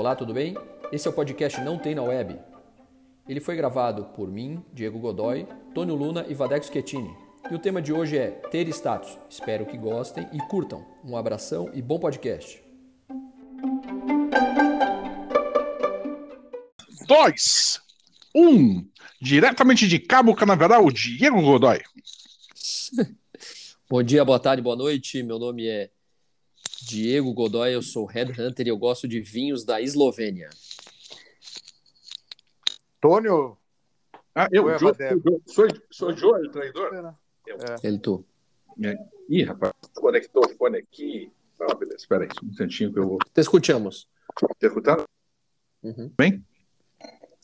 Olá, tudo bem? Esse é o podcast Não Tem na Web. Ele foi gravado por mim, Diego Godoy, Tônio Luna e Vadeco Schettini. E o tema de hoje é ter status. Espero que gostem e curtam. Um abração e bom podcast. Dois, um, diretamente de Cabo Canaveral, Diego Godoy. Bom dia, boa tarde, boa noite. Meu nome é Diego Godoy, eu sou headhunter e eu gosto de vinhos da Eslovênia. Tônio? Ah, eu, Oi, jo, Amadeu. jo, sou, sou João, o traidor? É. Ele tu. Ih, rapaz, conectou o fone aqui. Ah, beleza, espera aí, um instantinho que eu vou. Te escutamos. Tá escutando? Uhum. Bem?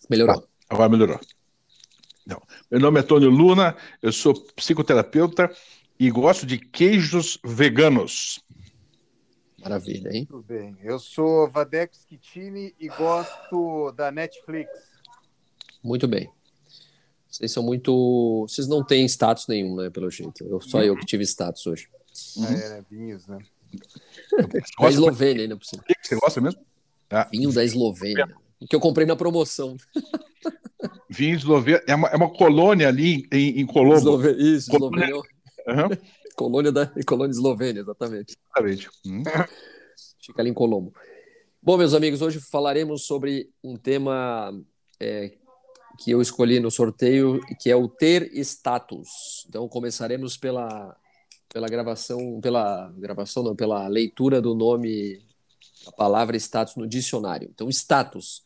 Melhorou. Agora melhorou. Não. Meu nome é Tônio Luna, eu sou psicoterapeuta e gosto de queijos veganos. Maravilha, hein? Tudo bem. Eu sou Vadeco Schettini e gosto da Netflix. Muito bem. Vocês são muito. Vocês não têm status nenhum, né? Pelo jeito. Eu, só eu que tive status hoje. Ah, é, vinhos, né? Da Eslovênia, ainda por cima. o que que você gosta mesmo? Ah, Vinho da Eslovênia. Que eu comprei na promoção. vinho esloveno. É uma, é uma colônia ali em, em Colombo. Isso, Colônia. Aham, Colônia da Colônia Eslovênia, exatamente. exatamente. Hum. Fica ali em Colombo. Bom, meus amigos, hoje falaremos sobre um tema é, que eu escolhi no sorteio, que é o ter status. Então, começaremos pela, pela gravação, pela gravação, não, pela leitura do nome, da palavra status no dicionário. Então, status.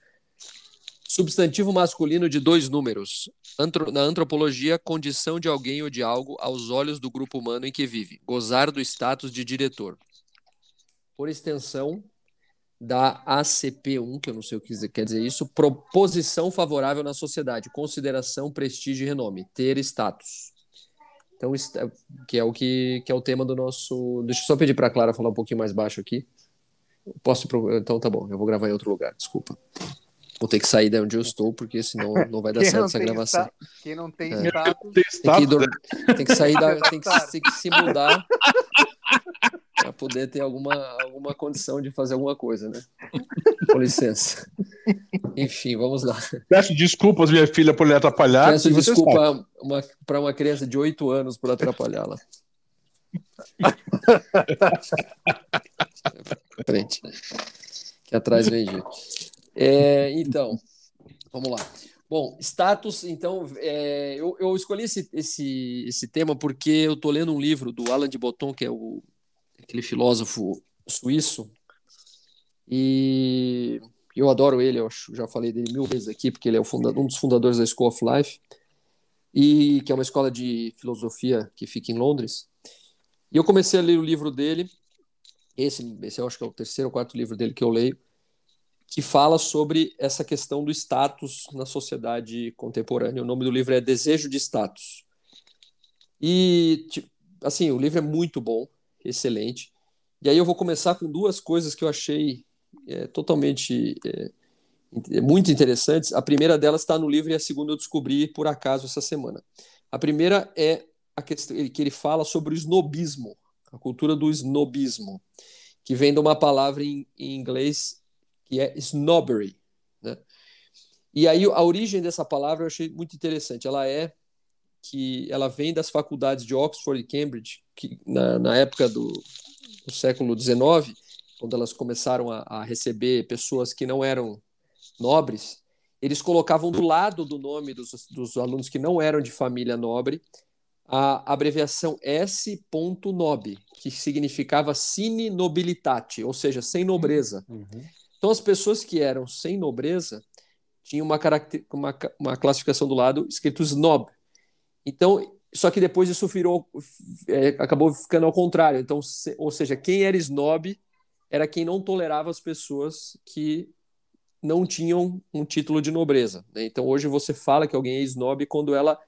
Substantivo masculino de dois números. Antro- na antropologia, condição de alguém ou de algo aos olhos do grupo humano em que vive. Gozar do status de diretor por extensão da ACP1, que eu não sei o que quer dizer isso, proposição favorável na sociedade, consideração, prestígio e renome, ter status. Então, que é o que, que é o tema do nosso. Deixa eu só pedir para a Clara falar um pouquinho mais baixo aqui. Posso? Então tá bom, eu vou gravar em outro lugar, desculpa. Vou ter que sair de onde eu estou, porque senão não vai dar Quem certo essa gravação. sta- Quem não tem É. status, Tem Tem que, dor- né? tem que sair da. Tem que, tem que se mudar para poder ter alguma, alguma condição de fazer alguma coisa, né? Com licença. Enfim, vamos lá. Peço desculpas, minha filha, por lhe atrapalhar. Peço desculpa uma, para uma criança de 8 anos por atrapalhá-la. Frente. Que atrás vem gente. É, então, vamos lá. Bom, status, então, é, eu, eu escolhi esse, esse, esse tema porque eu estou lendo um livro do Alain de Botton, que é o, aquele filósofo suíço, e eu adoro ele, eu já falei dele mil vezes aqui, porque ele é um dos fundadores da School of Life, e que é uma escola de filosofia que fica em Londres. E eu comecei a ler o livro dele, esse, esse eu acho que é o terceiro ou quarto livro dele que eu leio, que fala sobre essa questão do status na sociedade contemporânea. O nome do livro é Desejo de Status. E, assim, o livro é muito bom, excelente. E aí eu vou começar com duas coisas que eu achei é, totalmente é, in- muito interessantes. A primeira delas está no livro e a segunda eu descobri por acaso essa semana. A primeira é a questão que ele fala sobre o snobismo, a cultura do snobismo, que vem de uma palavra em, em inglês que é snobbery, né? E aí a origem dessa palavra eu achei muito interessante. Ela é que ela vem das faculdades de Oxford e Cambridge, que na, na época do, do século XIX, quando elas começaram a, a receber pessoas que não eram nobres, eles colocavam do lado do nome dos, dos alunos que não eram de família nobre a abreviação S.nob, que significava sine nobilitate, ou seja, sem nobreza. Então, as pessoas que eram sem nobreza tinham uma, uma, uma classificação do lado escrito snob. Então, só que depois isso virou, é, acabou ficando ao contrário. Então, se- ou seja, quem era snob era quem não tolerava as pessoas que não tinham um título de nobreza. né? Então, hoje você fala que alguém é snob quando ela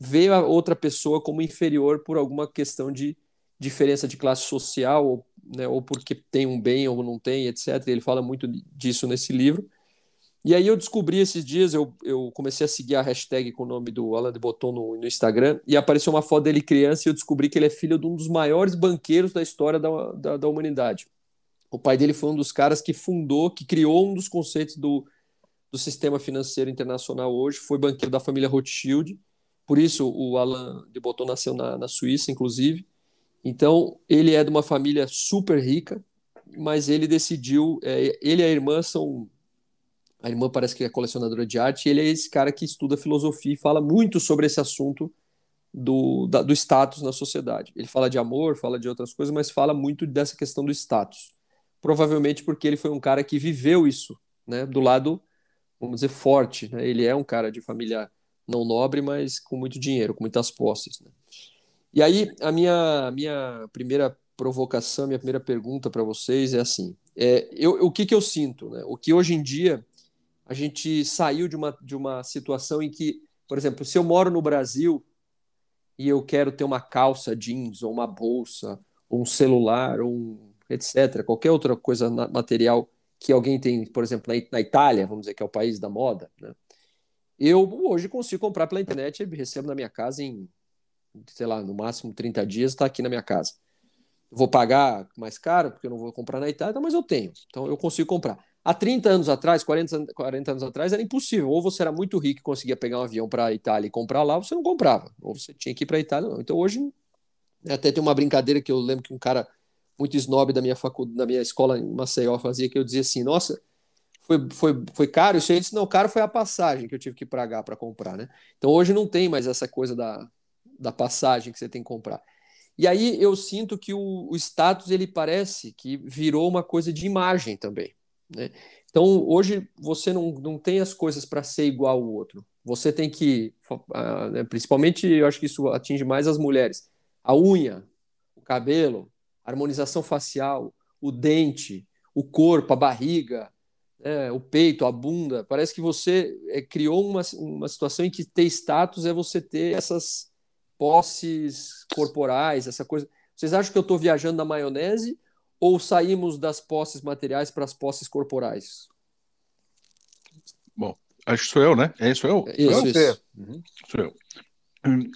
vê a outra pessoa como inferior por alguma questão de diferença de classe social, ou, né, ou porque tem um bem ou não tem, etc. Ele fala muito disso nesse livro. E aí eu descobri esses dias, eu, eu comecei a seguir a hashtag com o nome do Alain de Botton no, no Instagram, e apareceu uma foto dele criança e eu descobri que ele é filho de um dos maiores banqueiros da história da, da, da humanidade. O pai dele foi um dos caras que fundou, que criou um dos conceitos do, do sistema financeiro internacional hoje, foi banqueiro da família Rothschild, por isso o Alain de Botton nasceu na, na Suíça, inclusive. Então, ele é de uma família super rica, mas ele decidiu, é, ele e a irmã são a irmã parece que é colecionadora de arte, e ele é esse cara que estuda filosofia e fala muito sobre esse assunto do, da, do status na sociedade. Ele fala de amor, fala de outras coisas, mas fala muito dessa questão do status. Provavelmente porque ele foi um cara que viveu isso, né, do lado, vamos dizer, forte. Né? Ele é um cara de família não nobre, mas com muito dinheiro, com muitas posses. Né? E aí, a minha, minha primeira provocação, minha primeira pergunta para vocês é assim: é, eu, o que, que eu sinto? Né? O que hoje em dia a gente saiu de uma, de uma situação em que, por exemplo, se eu moro no Brasil e eu quero ter uma calça jeans, ou uma bolsa, ou um celular, ou um, etc., qualquer outra coisa material que alguém tem, por exemplo, na Itália, vamos dizer que é o país da moda, né? eu hoje consigo comprar pela internet e recebo na minha casa em, sei lá, no máximo 30 dias, está aqui na minha casa. Vou pagar mais caro, porque eu não vou comprar na Itália, mas eu tenho. Então eu consigo comprar. Há 30 anos atrás, 40, 40 anos atrás, era impossível. Ou você era muito rico e conseguia pegar um avião para a Itália e comprar lá, ou você não comprava. Ou você tinha que ir para a Itália, não. Então hoje, até tem uma brincadeira que eu lembro que um cara muito snob da minha faculdade, da minha escola em Maceió fazia, que eu dizia assim, nossa, foi, foi, foi caro isso aí? disse, não, caro foi a passagem que eu tive que pagar para comprar, né? Então hoje não tem mais essa coisa da, da passagem que você tem que comprar. E aí eu sinto que o, o status, ele parece que virou uma coisa de imagem também. Né? Então, hoje, você não, não tem as coisas para ser igual ao outro. Você tem que, né, principalmente, eu acho que isso atinge mais as mulheres, a unha, o cabelo, a harmonização facial, o dente, o corpo, a barriga, né, o peito, a bunda. Parece que você é, criou uma, uma situação em que ter status é você ter essas posses corporais, essa coisa. Vocês acham que eu estou viajando na maionese ou saímos das posses materiais para as posses corporais? Bom, acho que sou eu, né? É isso, eu? Isso, eu? isso. Uhum. Sou eu.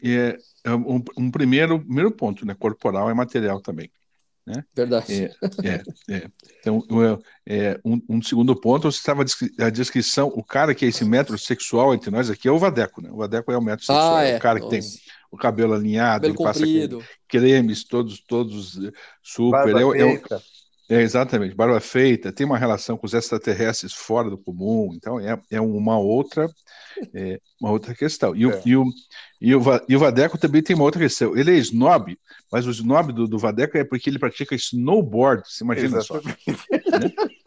É, é um, um, primeiro, primeiro ponto, né? Corporal é material também. Né? Verdade. É, é, é. Então, é, um, um, segundo ponto, você estava a descrição, o cara que é esse metrosexual entre nós aqui é o Vadeco, né? O Vadeco é o metrosexual, ah, é. é o cara que Nossa. tem o cabelo alinhado, cabelo ele comprido. passa cremes todos, todos eh, super. Barba é, feita. É, é, exatamente, barba feita, tem uma relação com os extraterrestres fora do comum, então é, é uma outra é, uma outra questão. E, o, é. e, o, e, o, e o Vadeco também tem uma outra questão. Ele é snob, mas o snob do, do Vadeco é porque ele pratica snowboard, você imagina Exatamente. só. Né?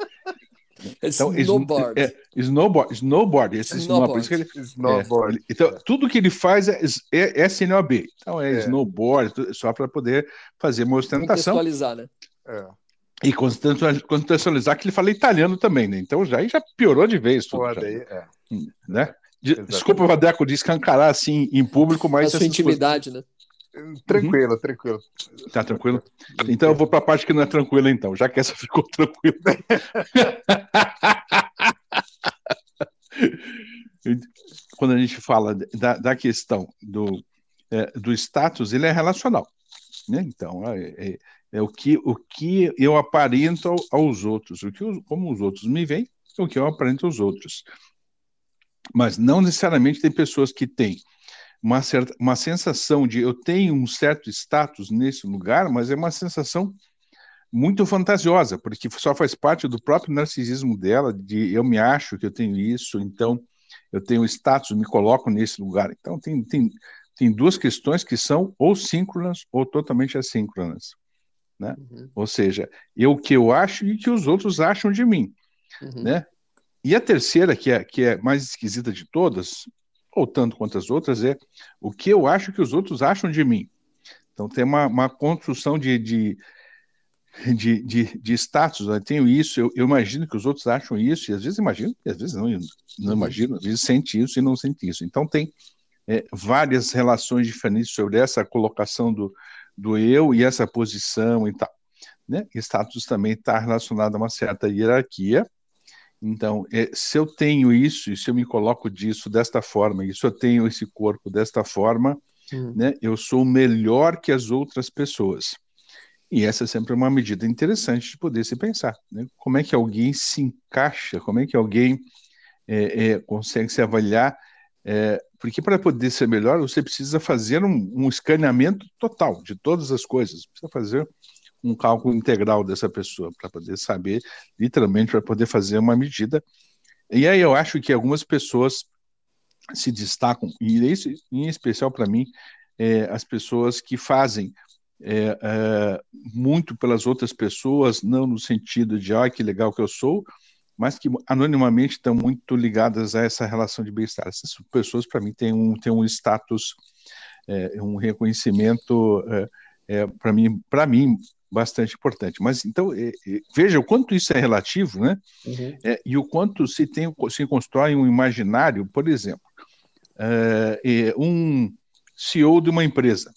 Então, snowboard. É, snowboard, snowboard, esse snowboard. Snowboard. Ele, snowboard. É, então, é. tudo que ele faz é, é, é SNOB. Então, é, é. snowboard, só para poder fazer uma ostentação. Contextualizar, né? É. E contextualizar que ele fala italiano também, né? Então já, já piorou de vez. Tudo, Pô, daí, é. Hum, né? Desculpa, Vadeco, de escancarar assim em público, mas. A sua intimidade, coisas... né? Tranquilo, uhum. tranquilo. Tá tranquilo? Então eu vou para a parte que não é tranquila, então, já que essa ficou tranquila. Quando a gente fala da, da questão do, é, do status, ele é relacional. Né? Então, é, é, é, o, que, o que eu aparento aos outros, o que, como os outros me veem, é o que eu aparento aos outros. Mas não necessariamente tem pessoas que têm uma, certa, uma sensação de eu tenho um certo status nesse lugar, mas é uma sensação muito fantasiosa, porque só faz parte do próprio narcisismo dela, de eu me acho que eu tenho isso, então eu tenho status, me coloco nesse lugar. Então tem, tem, tem duas questões que são ou síncronas ou totalmente assíncronas. Né? Uhum. Ou seja, eu o que eu acho e que os outros acham de mim. Uhum. Né? E a terceira, que é, que é mais esquisita de todas, ou tanto quanto as outras, é o que eu acho que os outros acham de mim. Então tem uma, uma construção de, de, de, de, de status. Eu tenho isso, eu, eu, imagino que os outros acham isso, e às vezes imagino, e às vezes não, não imagino, às vezes sente isso e não sente isso. Então tem é, várias relações diferentes sobre essa colocação do, do eu e essa posição e tal. Né? Status também está relacionado a uma certa hierarquia, então, é, se eu tenho isso, e se eu me coloco disso desta forma, e se eu tenho esse corpo desta forma, hum. né, eu sou melhor que as outras pessoas. E essa é sempre uma medida interessante de poder se pensar. Né? Como é que alguém se encaixa, como é que alguém é, é, consegue se avaliar, é, porque para poder ser melhor, você precisa fazer um, um escaneamento total de todas as coisas, precisa fazer um cálculo integral dessa pessoa, para poder saber, literalmente, para poder fazer uma medida. E aí eu acho que algumas pessoas se destacam, e isso, em especial para mim, é, as pessoas que fazem é, é, muito pelas outras pessoas, não no sentido de, ah, que legal que eu sou, mas que anonimamente estão muito ligadas a essa relação de bem-estar. Essas pessoas, para mim, têm um, têm um status, é, um reconhecimento, é, é para mim, mim, bastante importante. Mas então é, é, veja o quanto isso é relativo, né? Uhum. É, e o quanto se tem se constrói um imaginário, por exemplo, um CEO de uma empresa.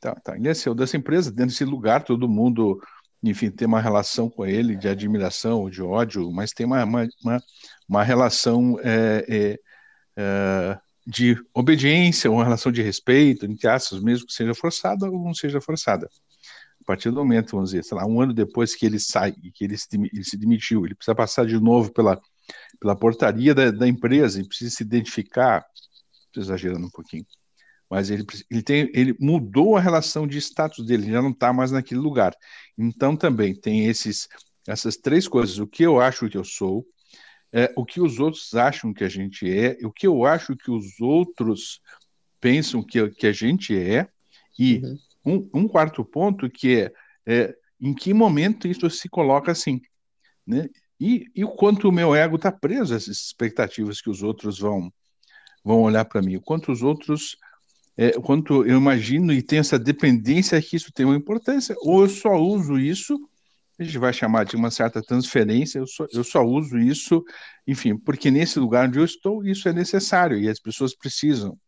Tá, tá, ele é CEO dessa empresa, dentro desse lugar, todo mundo enfim, tem uma relação com ele de admiração ou de ódio, mas tem uma, uma, uma, uma relação é, é, é, de obediência, uma relação de respeito, entre aspas, mesmo que seja forçada ou não seja forçada. A partir do momento, vamos dizer, sei lá, um ano depois que ele sai, que ele se, ele se demitiu, ele precisa passar de novo pela, pela portaria da, da empresa e precisa se identificar, estou exagerando um pouquinho, mas ele, ele, tem, ele mudou a relação de status dele, já não está mais naquele lugar. Então também tem esses, essas três coisas: o que eu acho que eu sou, é, o que os outros acham que a gente é, o que eu acho que os outros pensam que, que a gente é, e uhum. Um, um, quarto ponto que é, é, em que momento isso se coloca assim, né? E, e o quanto o meu ego está preso a essas expectativas que os outros vão vão olhar para mim, o quanto os outros é, quanto eu imagino e tenho essa dependência que isso tem uma importância, ou eu só uso isso, a gente vai chamar de uma certa transferência, eu só, eu só uso isso, enfim, porque nesse lugar onde eu estou, isso é necessário e as pessoas precisam.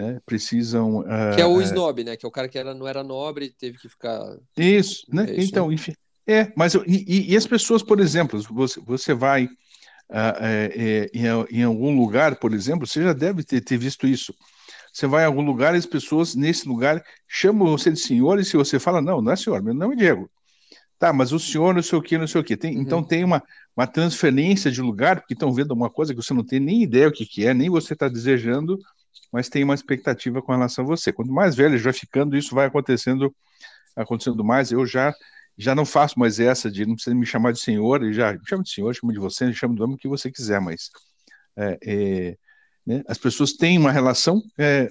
Né, precisam. Uh, que é o uh, snob, né? Que é o cara que era, não era nobre e teve que ficar. Isso, né? É isso, então, né? enfim. É, mas e, e, as pessoas, por exemplo, você, você vai uh, em, em, algum lugar, por exemplo, você já deve ter, ter visto isso. Você vai a algum lugar e as pessoas nesse lugar chamam você de senhor, e se você fala, não, não é senhor, meu nome é Diego. Tá, mas o senhor não sei o que, não sei o que. Tem, uhum. Então tem uma, uma transferência de lugar, porque estão vendo uma coisa que você não tem nem ideia o que, que é, nem você está desejando, mas tem uma expectativa com relação a você. Quanto mais velho já ficando, isso vai acontecendo, acontecendo mais. Eu já já não faço mais essa de não precisa me chamar de senhor, e já me chamo de senhor, chamo de você, me chamo do nome que você quiser, mas é, é, né? As pessoas têm uma relação, é,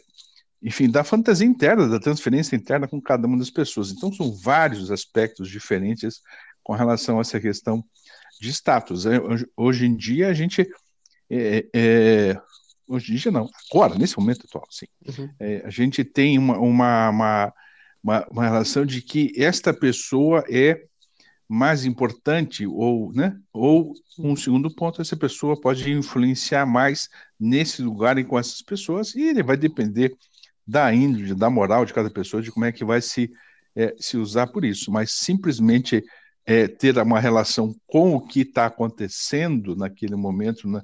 enfim, da fantasia interna, da transferência interna com cada uma das pessoas. Então, são vários aspectos diferentes com relação a essa questão de status. É, hoje em dia, a gente. É, é, hoje em dia, não, agora, nesse momento atual, sim. Uhum. É, a gente tem uma, uma, uma, uma, uma relação de que esta pessoa é mais importante ou, né? Ou um segundo ponto, essa pessoa pode influenciar mais nesse lugar e com essas pessoas e ele vai depender da índole, da moral de cada pessoa, de como é que vai se é, se usar por isso. Mas simplesmente é, ter uma relação com o que está acontecendo naquele momento, na,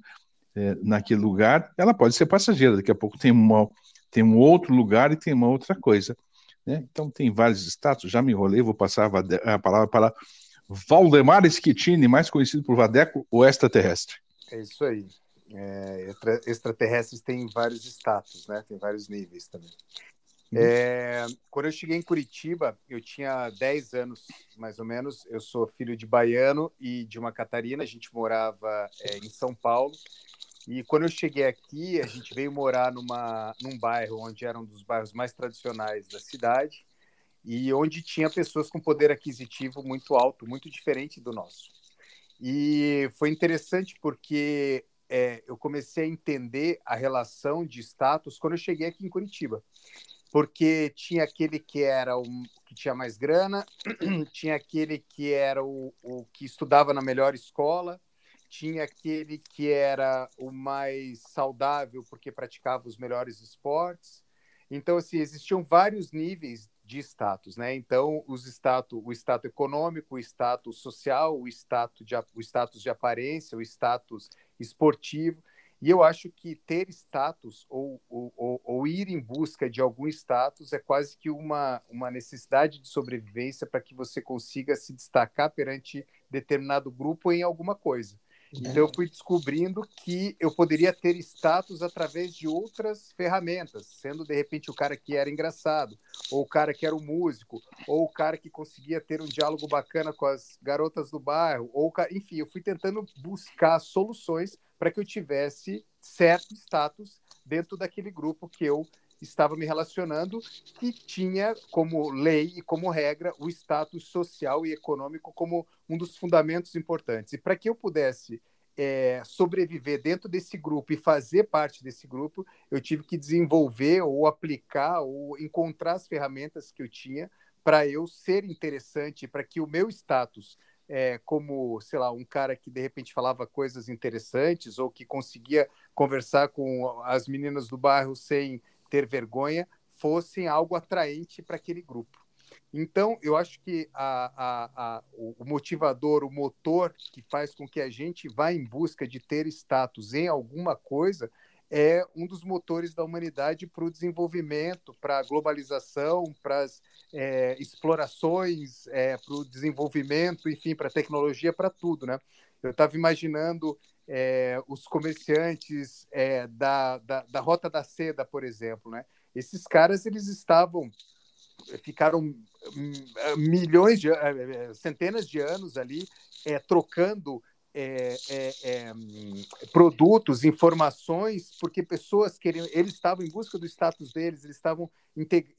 é, naquele lugar, ela pode ser passageira. Daqui a pouco tem uma tem um outro lugar e tem uma outra coisa. Né? Então tem vários status. Já me enrolei, vou passar a palavra para Valdemar Schettini, mais conhecido por Vadeco, o extraterrestre. É isso aí. É, extraterrestres têm vários status, né? Tem vários níveis também. Uhum. É, quando eu cheguei em Curitiba, eu tinha 10 anos, mais ou menos. Eu sou filho de baiano e de uma catarina. A gente morava é, em São Paulo. E quando eu cheguei aqui, a gente veio morar numa, num bairro onde era um dos bairros mais tradicionais da cidade e onde tinha pessoas com poder aquisitivo muito alto, muito diferente do nosso. E foi interessante porque é, eu comecei a entender a relação de status quando eu cheguei aqui em Curitiba, porque tinha aquele que era o que tinha mais grana, tinha aquele que era o, o que estudava na melhor escola, tinha aquele que era o mais saudável porque praticava os melhores esportes. Então, assim, existiam vários níveis de status, né? Então, os status, o status econômico, o status social, o status, de, o status de aparência, o status esportivo. E eu acho que ter status ou, ou, ou, ir em busca de algum status é quase que uma, uma necessidade de sobrevivência para que você consiga se destacar perante determinado grupo em alguma coisa. Então eu fui descobrindo que eu poderia ter status através de outras ferramentas, sendo de repente o cara que era engraçado, ou o cara que era o músico, ou o cara que conseguia ter um diálogo bacana com as garotas do bairro, ou enfim, eu fui tentando buscar soluções para que eu tivesse certo status dentro daquele grupo que eu estava me relacionando, que tinha como lei e como regra o status social e econômico como um dos fundamentos importantes. E para que eu pudesse é, sobreviver dentro desse grupo e fazer parte desse grupo, eu tive que desenvolver ou aplicar ou encontrar as ferramentas que eu tinha para eu ser interessante, para que o meu status é, como, sei lá, um cara que de repente falava coisas interessantes ou que conseguia conversar com as meninas do bairro sem ter vergonha, fossem algo atraente para aquele grupo. Então, eu acho que a, a, a, o motivador, o motor que faz com que a gente vá em busca de ter status em alguma coisa é um dos motores da humanidade para o desenvolvimento, para a globalização, para as é, explorações, é, para o desenvolvimento, enfim, para a tecnologia, para tudo, né? Eu estava imaginando é, os comerciantes é, da, da, da Rota da Seda, por exemplo, né? Esses caras, eles estavam ficaram hum, milhões de centenas de anos ali é, trocando é, é, é, produtos, informações, porque pessoas queriam, eles estavam em busca do status deles, eles estavam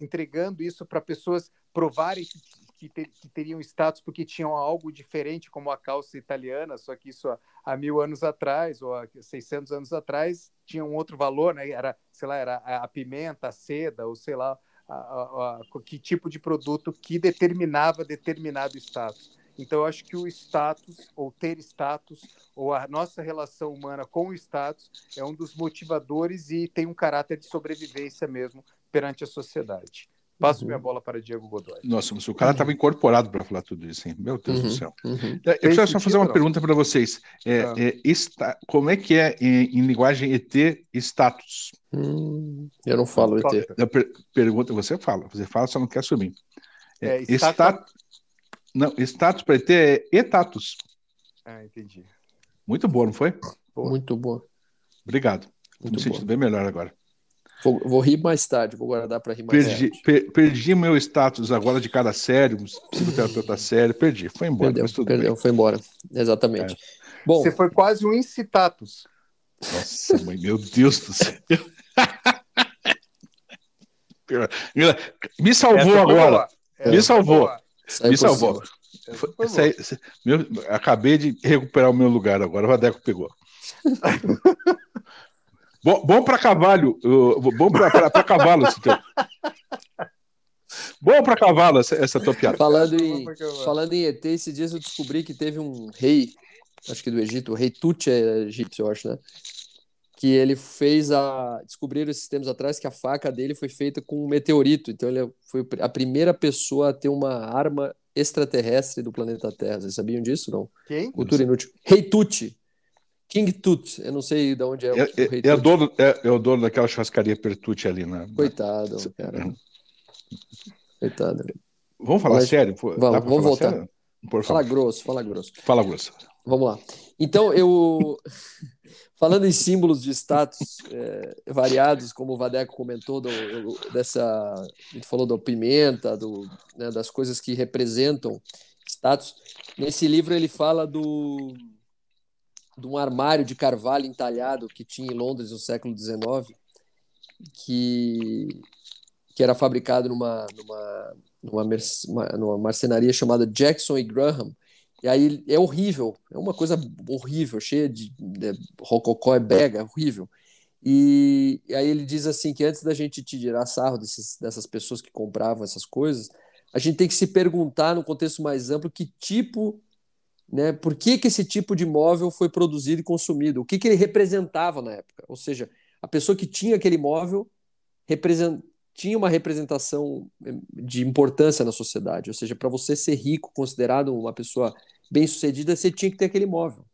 entregando isso para pessoas provarem que, que, ter, que, teriam status porque tinham algo diferente, como a calça italiana, só que isso há, há, mil anos atrás ou há 600 anos atrás tinha um outro valor, né? Era, sei lá, era a pimenta, a seda, ou sei lá, a, a, a, que tipo de produto que determinava determinado status. Então, eu acho que o status, ou ter status, ou a nossa relação humana com o status, é um dos motivadores e tem um caráter de sobrevivência mesmo perante a sociedade. Passo uhum. minha bola para Diego Godoy. Nossa, mas o cara estava incorporado para falar tudo isso, hein? Meu Deus uhum. do céu. Uhum. É, eu queria só fazer uma não? pergunta para vocês. É, ah. é, está, como é que é em, em linguagem ET status? Hum, eu não falo ET. Per, pergunta, você fala. Você fala, só não quer assumir. É, é status, não, status para ET é etatus. Ah, entendi. Muito boa, não foi? Boa. Muito boa. Obrigado. Muito Me sentindo bem melhor agora. Vou, vou, rir mais tarde, vou guardar para rir mais perdi, tarde. Per, perdi meu status agora de cara sério, psicoterapeuta sério, perdi, foi embora. Perdeu, perdeu foi embora, exatamente. É. Bom, Você foi quase um incitatus. Nossa, mãe, meu Deus do céu. Me salvou agora. Me salvou. Me salvou. Sai, meu, acabei de recuperar o meu lugar agora. O Vadeco pegou. bom bom para cavalo. bom para cavalo esse teu. Bom para cavalo essa, essa tua piada. Falando em, falando em ET, esses dias eu descobri que teve um rei, acho que do Egito, o rei Tut é egípcio, eu acho, né? Que ele fez a. Descobriram esses tempos atrás que a faca dele foi feita com um meteorito. Então ele foi a primeira pessoa a ter uma arma extraterrestre do planeta Terra. Vocês sabiam disso, não? Quem? Cultura inútil. Rei Tut. King Tut. Eu não sei de onde é, o, é, Rei é, é, dono, é, é, o dono daquela churrascaria Pertucci ali, né? Coitado, cara. Coitado. Vamos falar Mas, sério? Vamos, vamos voltar. Sério? fala grosso, fala grosso. Fala grosso. Vamos lá. Então, eu. Falando em símbolos de status é, variados, como o Vadeco comentou, do, dessa, a gente falou da pimenta, do, né, das coisas que representam status. Nesse livro ele fala do de um armário de carvalho entalhado que tinha em Londres no século XIX, que, que era fabricado numa, numa, numa, numa marcenaria chamada Jackson e Graham, e aí é horrível, é uma coisa horrível, cheia de, de rococó, é bega, é horrível. E, e, aí ele diz assim que antes da gente tirar sarro desses, dessas pessoas que compravam essas coisas, a gente tem que se perguntar no contexto mais amplo que tipo, né, por que, que esse tipo de móvel foi produzido e consumido, o que, que ele representava na época. Ou seja, a pessoa que tinha aquele móvel represent, tinha uma representação eh, de importância na sociedade. Ou seja, para você ser rico, considerado uma pessoa bem-sucedida, você tinha que ter aquele imóvel.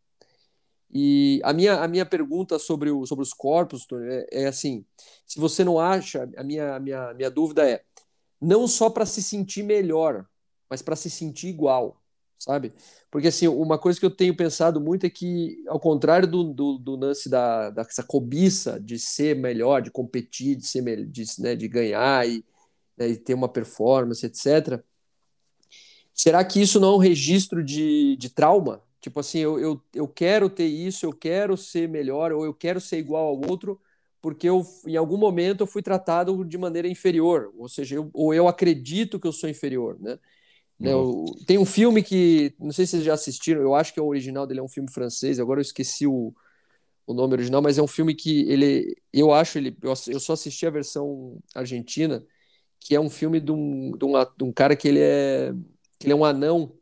E a minha, a minha pergunta sobre, o, sobre os corpos é, é assim: se você não acha, a minha, minha, minha dúvida é não só para se sentir melhor, mas para se sentir igual, sabe? Porque assim, uma coisa que eu tenho pensado muito é que, ao contrário do, do, do lance da, dessa cobiça de ser melhor, de competir, de ser de, né, de ganhar e, né, e ter uma performance, etc. Será que isso não é um registro de, de trauma? Tipo assim, eu, eu, eu quero ter isso, eu quero ser melhor, ou eu quero ser igual ao outro, porque eu, em algum momento eu fui tratado de maneira inferior, ou seja, eu, ou eu acredito que eu sou inferior, né? Né. Eu, tem um filme que, não sei se vocês já assistiram, eu acho que é o original dele é um filme francês, agora eu esqueci o, o nome original, mas é um filme que ele, eu acho ele, eu, eu só assisti a versão argentina, que é um filme de um, de um, de um cara que ele é, que ele é um anão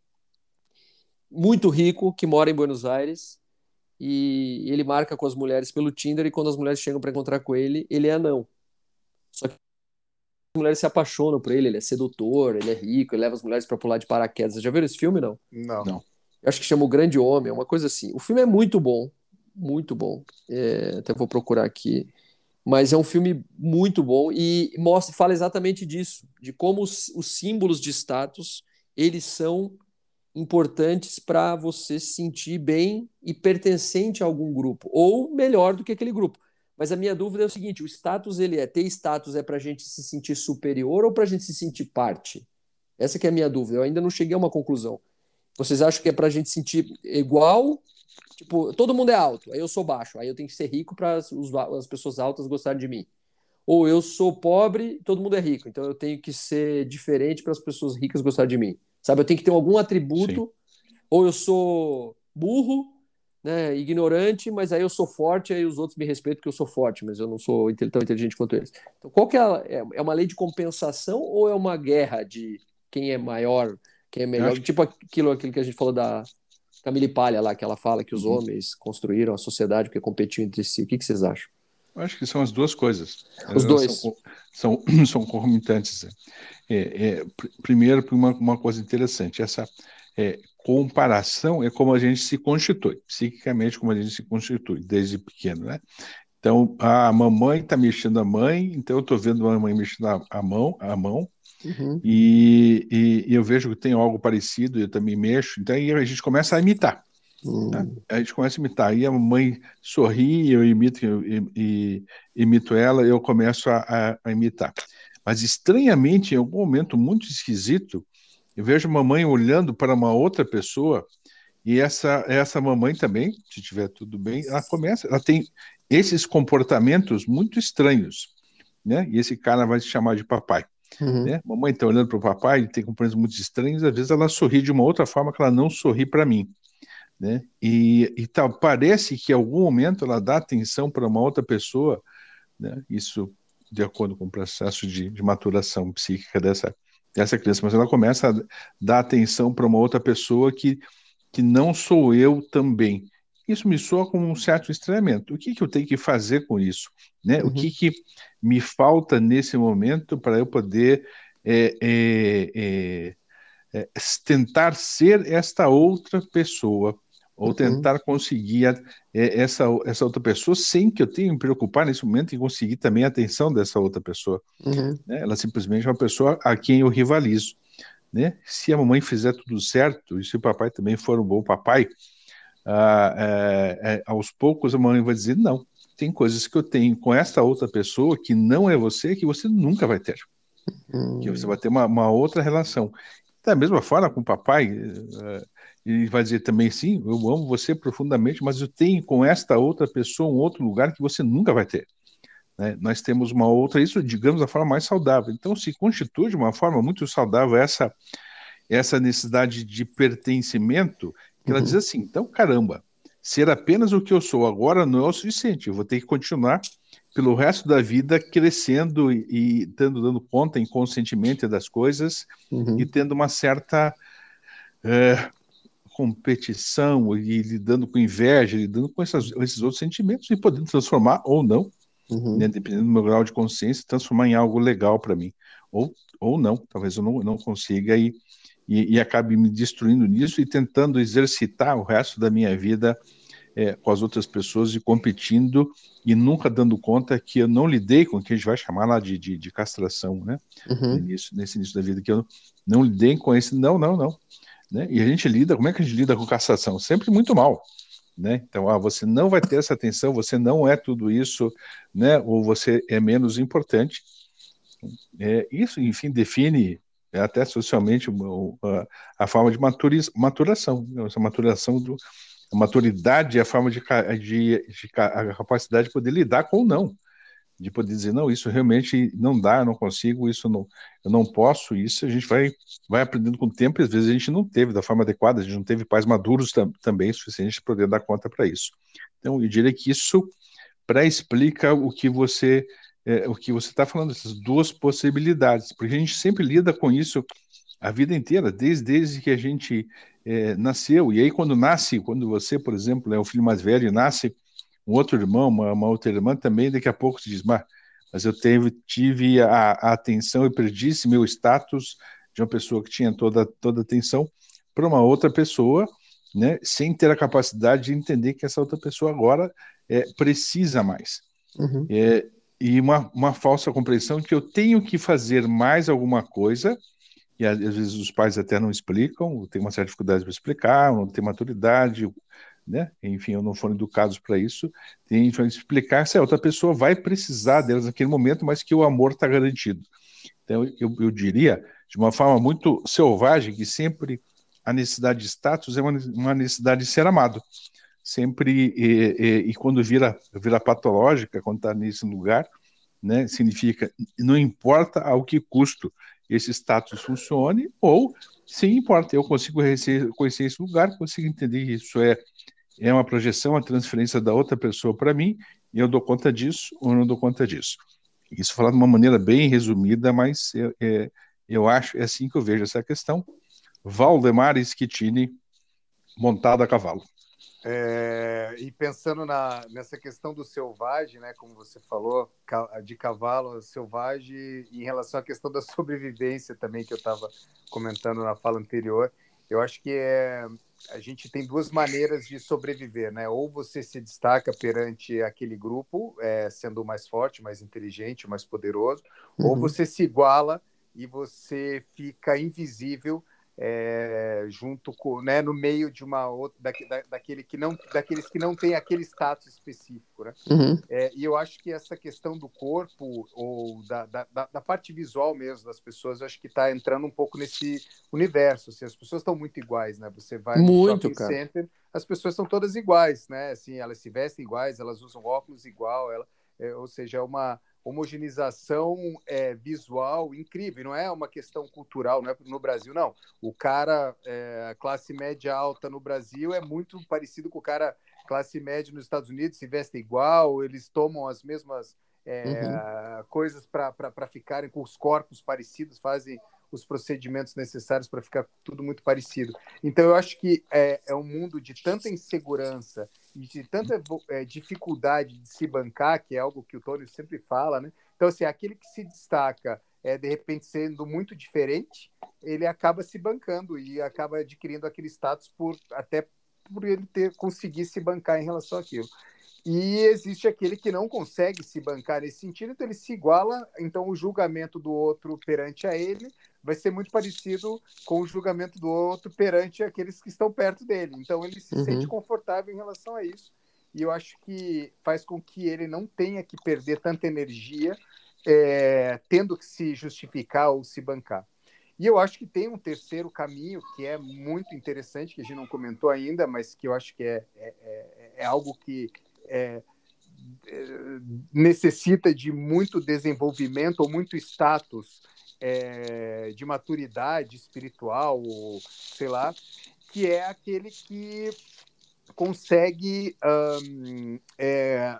muito rico que mora em Buenos Aires e ele marca com as mulheres pelo Tinder e quando as mulheres chegam para encontrar com ele, ele é anão. Só que mulheres se apaixonam por ele, ele é sedutor, ele é rico, ele leva as mulheres para pular de paraquedas. Você já viram esse filme, não? Não. não. Eu acho que chama O Grande Homem, é uma coisa assim. O filme é muito bom, muito bom. É, até vou procurar aqui. Mas é um filme muito bom e mostra, fala exatamente disso, de como os, os símbolos de status eles são importantes para você se sentir bem e pertencente a algum grupo, ou melhor do que aquele grupo. Mas a minha dúvida é o seguinte: o status ele é ter status é para a gente se sentir superior ou para a gente se sentir parte? Essa que é a minha dúvida. Eu ainda não cheguei a uma conclusão. Vocês acham que é para a gente sentir igual? Tipo, todo mundo é alto, aí eu sou baixo, aí eu tenho que ser rico para as pessoas altas gostarem de mim. Ou eu sou pobre, todo mundo é rico, então eu tenho que ser diferente para as pessoas ricas gostarem de mim. Sabe, eu tenho que ter algum atributo, Sim. ou eu sou burro, né, ignorante, mas aí eu sou forte, aí os outros me respeitam porque eu sou forte, mas eu não sou tão inteligente quanto eles. Então, qual que é, a, é, é uma lei de compensação ou é uma guerra de quem é maior, quem é melhor? Tipo aquilo, aquilo que a gente falou da Camille Palha lá, que ela fala que os uhum. homens construíram a sociedade porque competiam entre si. O que, que vocês acham? Acho que são as duas coisas. Os Elas dois. São, são, são concomitantes. É, é, primeiro, uma, uma coisa interessante, essa é, comparação é como a gente se constitui, psiquicamente como a gente se constitui desde pequeno, né? Então, a mamãe está mexendo a mãe, então eu estou vendo a mamãe mexendo a, a mão, a mão, uhum. e, e, e, eu vejo que tem algo parecido, eu também mexo, então aí a gente começa a imitar. Né? A gente começa a imitar. Aí a mãe sorri, eu imito, eu, eu, imito ela, eu começo a, a, a, imitar. Mas estranhamente, em algum momento muito esquisito, eu vejo mamãe olhando para uma outra pessoa e essa essa mamãe também, se tiver tudo bem, ela começa, ela tem esses comportamentos muito estranhos, né? E esse cara vai se chamar de papai. Uhum. Né? Mamãe está olhando para o papai, ele tem comportamentos muito estranhos, às vezes ela sorri de uma outra forma que ela não sorri para mim. Né? E, e tal, parece que em algum momento ela dá atenção para uma outra pessoa, né? isso de acordo com o processo de, de maturação psíquica dessa, dessa criança, mas ela começa a dar atenção para uma outra pessoa que, que não sou eu também. Isso me soa como um certo estranhamento. O que, que eu tenho que fazer com isso? Né? Uhum. O que, que me falta nesse momento para eu poder é, é, é, é tentar ser esta outra pessoa? Ou uhum. tentar conseguir é, essa, essa outra pessoa sem que eu tenha me preocupar nesse momento em conseguir também a atenção dessa outra pessoa. Uhum. Né? Ela simplesmente é uma pessoa a quem eu rivalizo. Né? Se a mamãe fizer tudo certo e se o papai também for um bom papai, ah, é, é, aos poucos a mamãe vai dizer: não, tem coisas que eu tenho com essa outra pessoa que não é você, que você nunca vai ter. Uhum. Que você vai ter uma, uma outra relação. Da mesma forma com o papai, é, ele vai dizer também, sim, eu amo você profundamente, mas eu tenho com esta outra pessoa um outro lugar que você nunca vai ter. Né? Nós temos uma outra, isso, digamos, da forma mais saudável. Então, se constitui de uma forma muito saudável essa, essa necessidade de pertencimento, que ela uhum. diz assim, então, caramba, ser apenas o que eu sou agora não é o suficiente, eu vou ter que continuar pelo resto da vida crescendo e, e tendo, dando conta inconscientemente das coisas uhum. e tendo uma certa é, competição e lidando com inveja, lidando com essas, esses outros sentimentos e podendo transformar ou não, uhum. né, dependendo do meu grau de consciência, transformar em algo legal para mim. Ou, ou não, talvez eu não, não consiga e, e, e, acabe me destruindo nisso e tentando exercitar o resto da minha vida é, com as outras pessoas e competindo e nunca dando conta que eu não lidei com o que a gente vai chamar lá de, de, de castração, né? Uhum. Início, nesse início da vida, que eu não lidei com esse, não, não, não. Né? E a gente lida, como é que a gente lida com castração? Sempre muito mal. Né? Então, ah, você não vai ter essa atenção, você não é tudo isso, né? ou você é menos importante. É, isso, enfim, define até socialmente a, a forma de maturiz, maturação, né? essa maturação do, a maturidade é a forma de, de, de, a capacidade de poder lidar com o não, de poder dizer não, isso realmente não dá, eu não consigo, isso não, eu não posso, isso a gente vai vai aprendendo com o tempo e às vezes a gente não teve da forma adequada, a gente não teve pais maduros tam, também suficiente para poder dar conta para isso. Então eu diria que isso pré-explica o que você é, o que você está falando, essas duas possibilidades, porque a gente sempre lida com isso a vida inteira, desde, desde que a gente é, nasceu. E aí, quando nasce, quando você, por exemplo, é o filho mais velho, nasce um outro irmão, uma, uma outra irmã também, daqui a pouco se diz, mas, mas eu teve, tive a, a atenção e perdi meu status de uma pessoa que tinha toda, toda a atenção para uma outra pessoa, né, sem ter a capacidade de entender que essa outra pessoa agora é, precisa mais. Uhum. É, e uma, uma falsa compreensão de que eu tenho que fazer mais alguma coisa e às vezes os pais até não explicam, tem uma certa dificuldade para explicar, não tem maturidade, né? Enfim, não foram educados para isso. Tem que explicar se a outra pessoa vai precisar delas naquele momento, mas que o amor está garantido. Então, eu, eu diria, de uma forma muito selvagem, que sempre a necessidade de status é uma, uma necessidade de ser amado. Sempre, e, e, e quando vira, vira patológica, quando está nesse lugar, né, significa não importa ao que custo, esse status funcione, ou sim importa, eu consigo conhecer esse lugar, consigo entender que isso é, é uma projeção, a transferência da outra pessoa para mim, e eu dou conta disso ou não dou conta disso. Isso falado de uma maneira bem resumida, mas é, é, eu acho, é assim que eu vejo essa questão. Valdemar Schettini, montado a cavalo. É, e pensando na, nessa questão do selvagem, né, como você falou, de cavalo selvagem, em relação à questão da sobrevivência também, que eu estava comentando na fala anterior, eu acho que é, a gente tem duas maneiras de sobreviver, né? Ou você se destaca perante aquele grupo, é, sendo mais forte, mais inteligente, mais poderoso, uhum. ou você se iguala e você fica invisível é, junto com, né, no meio de uma outra, da, da, daquele que não, daqueles que não têm aquele status específico, né? Uhum. É, e eu acho que essa questão do corpo ou da, da, da parte visual mesmo das pessoas, eu acho que está entrando um pouco nesse universo. Assim, as pessoas estão muito iguais, né? Você vai muito, no shopping cara. center, as pessoas são todas iguais, né? Assim, elas se vestem iguais, elas usam óculos igual, ela, é, ou seja, é uma homogeneização é, visual incrível. Não é uma questão cultural, não é no Brasil, não. O cara é, classe média alta no Brasil é muito parecido com o cara classe média nos Estados Unidos, se veste igual, eles tomam as mesmas é, uhum. coisas para ficarem com os corpos parecidos, fazem os procedimentos necessários para ficar tudo muito parecido. Então, eu acho que é, é um mundo de tanta insegurança e de tanta é, dificuldade de se bancar, que é algo que o Tony sempre fala, né? Então, assim, aquele que se destaca, é, de repente, sendo muito diferente, ele acaba se bancando e acaba adquirindo aquele status por até por ele ter conseguir se bancar em relação àquilo. E existe aquele que não consegue se bancar nesse sentido, então ele se iguala, então o julgamento do outro perante a ele vai ser muito parecido com o julgamento do outro perante aqueles que estão perto dele. Então ele se uhum. sente confortável em relação a isso. E eu acho que faz com que ele não tenha que perder tanta energia é, tendo que se justificar ou se bancar. E eu acho que tem um terceiro caminho que é muito interessante, que a gente não comentou ainda, mas que eu acho que é, é, é, é algo que é, é, necessita de muito desenvolvimento ou muito status é, de maturidade espiritual, ou sei lá, que é aquele que consegue um, é,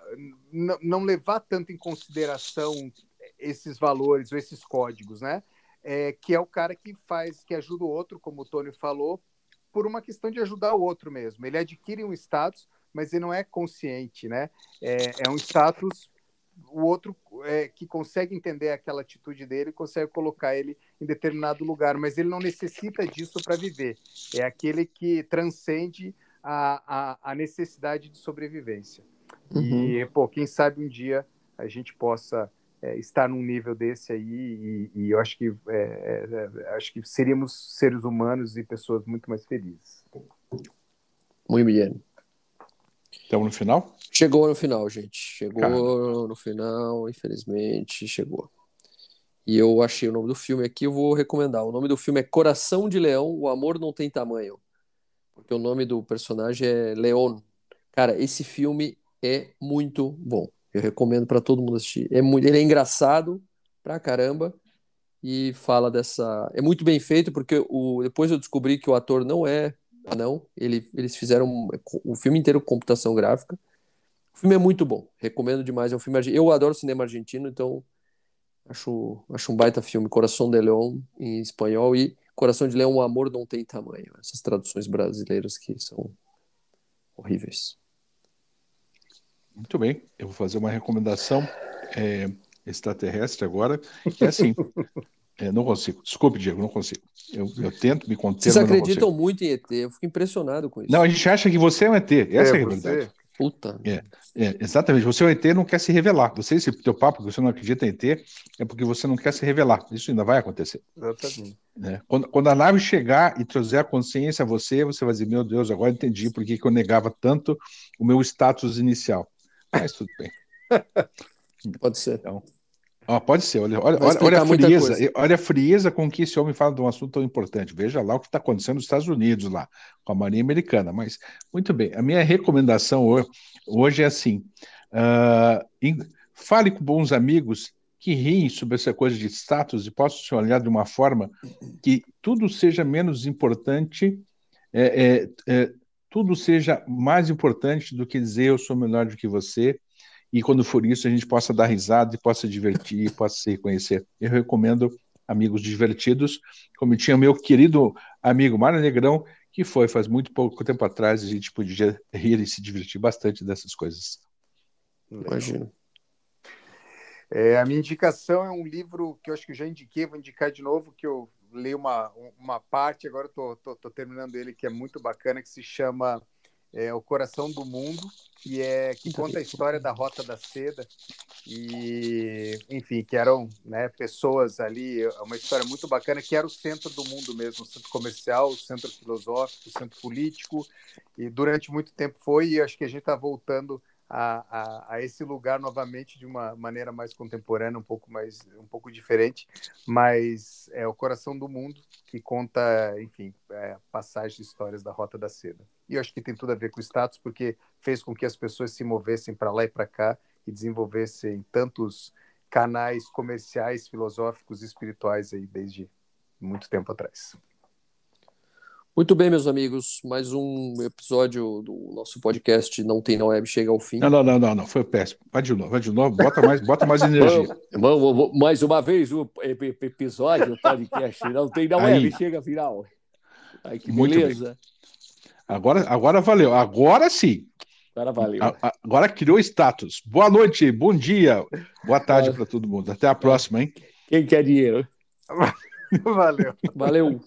não levar tanto em consideração esses valores ou esses códigos, né? É, que é o cara que faz, que ajuda o outro, como o Tony falou, por uma questão de ajudar o outro mesmo. Ele adquire um status, mas ele não é consciente, né? É, é um status o outro é, que consegue entender aquela atitude dele consegue colocar ele em determinado lugar, mas ele não necessita disso para viver. É aquele que transcende a, a, a necessidade de sobrevivência. Uhum. E, pô, quem sabe um dia a gente possa é, estar num nível desse aí e, e eu acho que é, é, acho que seríamos seres humanos e pessoas muito mais felizes. Muito bem. Estamos no final? Chegou no final, gente. Chegou Caramba. no final, infelizmente, chegou. E eu achei o nome do filme aqui, eu vou recomendar. O nome do filme é Coração de Leão, O Amor Não Tem Tamanho. Porque o nome do personagem é Leon. Cara, esse filme é muito bom. Eu recomendo para todo mundo assistir. É muito, ele é engraçado pra caramba e fala dessa. É muito bem feito porque o depois eu descobri que o ator não é não. Ele, eles fizeram o filme inteiro com computação gráfica. O filme é muito bom. Recomendo demais. É um filme eu adoro cinema argentino, então acho acho um baita filme. Coração de Leão em espanhol e Coração de Leão, o amor não tem tamanho. Essas traduções brasileiras que são horríveis. Muito bem, eu vou fazer uma recomendação é, extraterrestre agora, que é assim. É, não consigo. Desculpe, Diego, não consigo. Eu, eu tento me conter. Vocês acreditam muito em ET, eu fico impressionado com isso. Não, a gente acha que você é um ET. Essa é, é a verdade. Puta. É, é, exatamente. Você é um ET não quer se revelar. Você, esse teu papo, que você não acredita em ET, é porque você não quer se revelar. Isso ainda vai acontecer. Exatamente. É. Quando, quando, a nave chegar e trazer a consciência a você, você vai dizer: Meu Deus, agora entendi por que, que eu negava tanto o meu status inicial. Mas tudo bem. Pode ser. Então, ó, pode ser. Olha, olha, olha, olha a frieza, olha a frieza com que esse homem fala de um assunto tão importante. Veja lá o que está acontecendo nos Estados Unidos, lá, com a Marinha Americana. Mas, muito bem, a minha recomendação hoje é assim: uh, fale com bons amigos que riem sobre essa coisa de status e possam se olhar de uma forma que tudo seja menos importante, é, é, é, tudo seja mais importante do que dizer eu sou melhor do que você, e quando for isso a gente possa dar risada e possa divertir e possa se reconhecer. Eu recomendo Amigos Divertidos, como tinha meu querido amigo Mário Negrão, que foi faz muito pouco tempo atrás, a gente podia rir e se divertir bastante dessas coisas. Imagino. É, a minha indicação é um livro que eu acho que eu já indiquei, vou indicar de novo, que eu li uma, uma parte, agora estou tô, tô, tô, terminando ele, que é muito bacana, que se chama é, O Coração do Mundo, que é que conta a história da Rota da Seda. E, enfim, que eram né, pessoas ali, é uma história muito bacana, que era o centro do mundo mesmo, o centro comercial, o centro filosófico, o centro político, e durante muito tempo foi, e acho que a gente está voltando a, a, a, esse lugar novamente de uma maneira mais contemporânea, um pouco mais, um pouco diferente, mas é o coração do mundo que conta, enfim, é, passagens histórias da Rota da Seda. E eu acho que tem tudo a ver com o status, porque fez com que as pessoas se movessem para lá e para cá e desenvolvessem tantos canais comerciais, filosóficos e espirituais aí desde muito tempo atrás. Muito bem, meus amigos, mais um episódio do nosso podcast Não Tem Na Web chega ao fim. Não, não, não, não, não foi péssimo. Vai de novo, vai de novo, bota mais, bota mais energia. Vamos, mais uma vez o episódio do podcast Não Tem Na Web Aí. chega ao final. Ai, que Muito beleza. Agora, agora valeu, agora sim. Agora valeu. A, agora criou status. Boa noite, bom dia, boa tarde para todo mundo. Até a próxima, hein? Quem quer dinheiro? Valeu. Valeu.